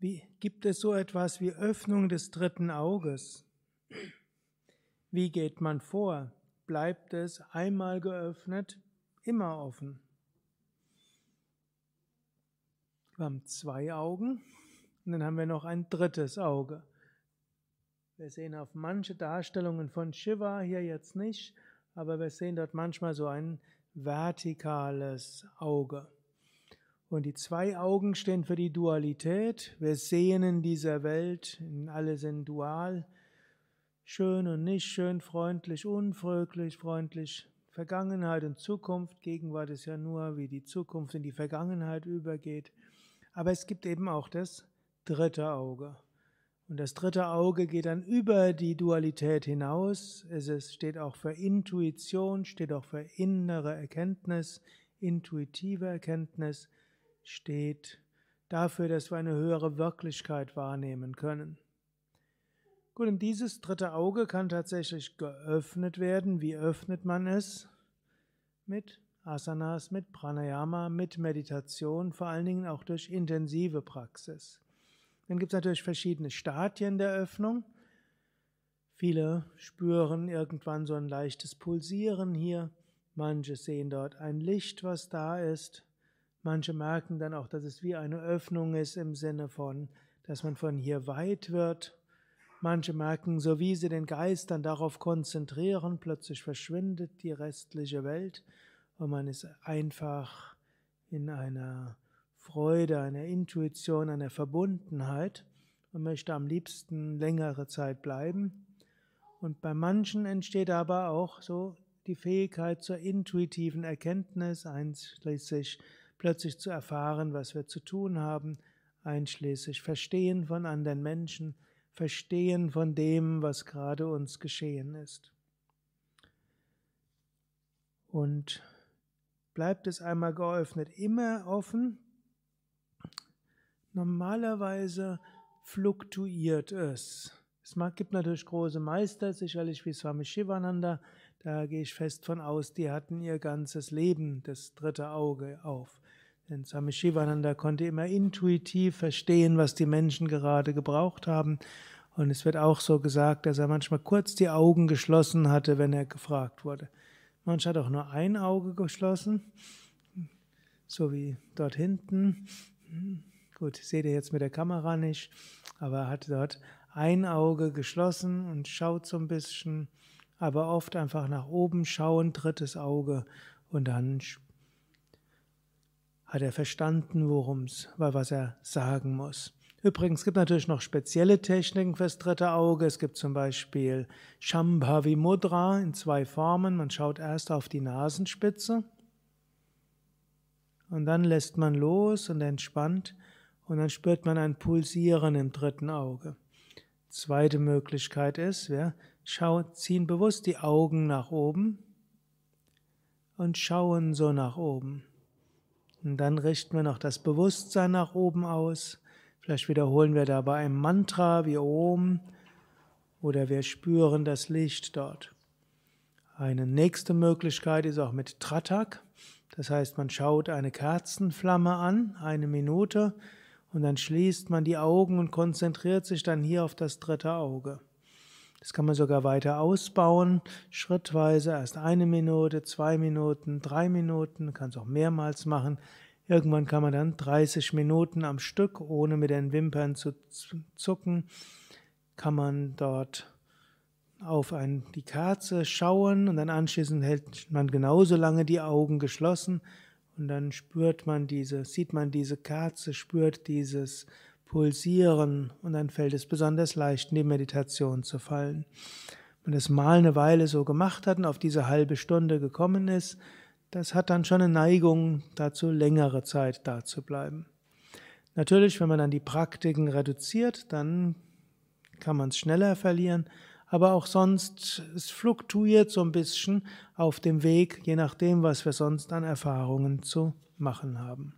Wie, gibt es so etwas wie Öffnung des dritten Auges? Wie geht man vor? Bleibt es einmal geöffnet, immer offen? Wir haben zwei Augen und dann haben wir noch ein drittes Auge. Wir sehen auf manche Darstellungen von Shiva hier jetzt nicht, aber wir sehen dort manchmal so ein vertikales Auge. Und die zwei Augen stehen für die Dualität. Wir sehen in dieser Welt, alle sind dual, schön und nicht schön, freundlich, unfreundlich, freundlich, Vergangenheit und Zukunft. Gegenwart ist ja nur, wie die Zukunft in die Vergangenheit übergeht. Aber es gibt eben auch das dritte Auge. Und das dritte Auge geht dann über die Dualität hinaus. Es steht auch für Intuition, steht auch für innere Erkenntnis, intuitive Erkenntnis steht dafür, dass wir eine höhere Wirklichkeit wahrnehmen können. Gut, und dieses dritte Auge kann tatsächlich geöffnet werden. Wie öffnet man es? Mit Asanas, mit Pranayama, mit Meditation, vor allen Dingen auch durch intensive Praxis. Dann gibt es natürlich verschiedene Stadien der Öffnung. Viele spüren irgendwann so ein leichtes Pulsieren hier. Manche sehen dort ein Licht, was da ist. Manche merken dann auch, dass es wie eine Öffnung ist im Sinne von, dass man von hier weit wird. Manche merken, so wie sie den Geist dann darauf konzentrieren, plötzlich verschwindet die restliche Welt und man ist einfach in einer Freude, einer Intuition, einer Verbundenheit und möchte am liebsten längere Zeit bleiben. Und bei manchen entsteht aber auch so die Fähigkeit zur intuitiven Erkenntnis, einschließlich plötzlich zu erfahren, was wir zu tun haben, einschließlich Verstehen von anderen Menschen, Verstehen von dem, was gerade uns geschehen ist. Und bleibt es einmal geöffnet, immer offen. Normalerweise fluktuiert es. Es gibt natürlich große Meister, sicherlich wie Swami Shivananda, da gehe ich fest von aus, die hatten ihr ganzes Leben das dritte Auge auf. Denn Swami Shivananda konnte immer intuitiv verstehen, was die Menschen gerade gebraucht haben. Und es wird auch so gesagt, dass er manchmal kurz die Augen geschlossen hatte, wenn er gefragt wurde. Manch hat auch nur ein Auge geschlossen, so wie dort hinten. Gut, seht ihr jetzt mit der Kamera nicht, aber er hat dort ein Auge geschlossen und schaut so ein bisschen, aber oft einfach nach oben schauen, drittes Auge und dann hat er verstanden, worum es war, was er sagen muss. Übrigens gibt es natürlich noch spezielle Techniken fürs dritte Auge. Es gibt zum Beispiel Shambhavi Mudra in zwei Formen. Man schaut erst auf die Nasenspitze und dann lässt man los und entspannt und dann spürt man ein Pulsieren im dritten Auge. Zweite Möglichkeit ist, wir ziehen bewusst die Augen nach oben und schauen so nach oben. Und dann richten wir noch das Bewusstsein nach oben aus. Vielleicht wiederholen wir dabei ein Mantra wie Om oder wir spüren das Licht dort. Eine nächste Möglichkeit ist auch mit Tratak. Das heißt, man schaut eine Kerzenflamme an, eine Minute, und dann schließt man die Augen und konzentriert sich dann hier auf das dritte Auge. Das kann man sogar weiter ausbauen, schrittweise, erst eine Minute, zwei Minuten, drei Minuten, kann es auch mehrmals machen. Irgendwann kann man dann 30 Minuten am Stück, ohne mit den Wimpern zu zucken, kann man dort auf ein, die Kerze schauen und dann anschließend hält man genauso lange die Augen geschlossen und dann spürt man diese, sieht man diese Kerze, spürt dieses pulsieren und dann fällt es besonders leicht in die Meditation zu fallen. Wenn das mal eine Weile so gemacht hat und auf diese halbe Stunde gekommen ist, das hat dann schon eine Neigung dazu, längere Zeit da zu bleiben. Natürlich, wenn man dann die Praktiken reduziert, dann kann man es schneller verlieren, aber auch sonst, es fluktuiert so ein bisschen auf dem Weg, je nachdem, was wir sonst an Erfahrungen zu machen haben.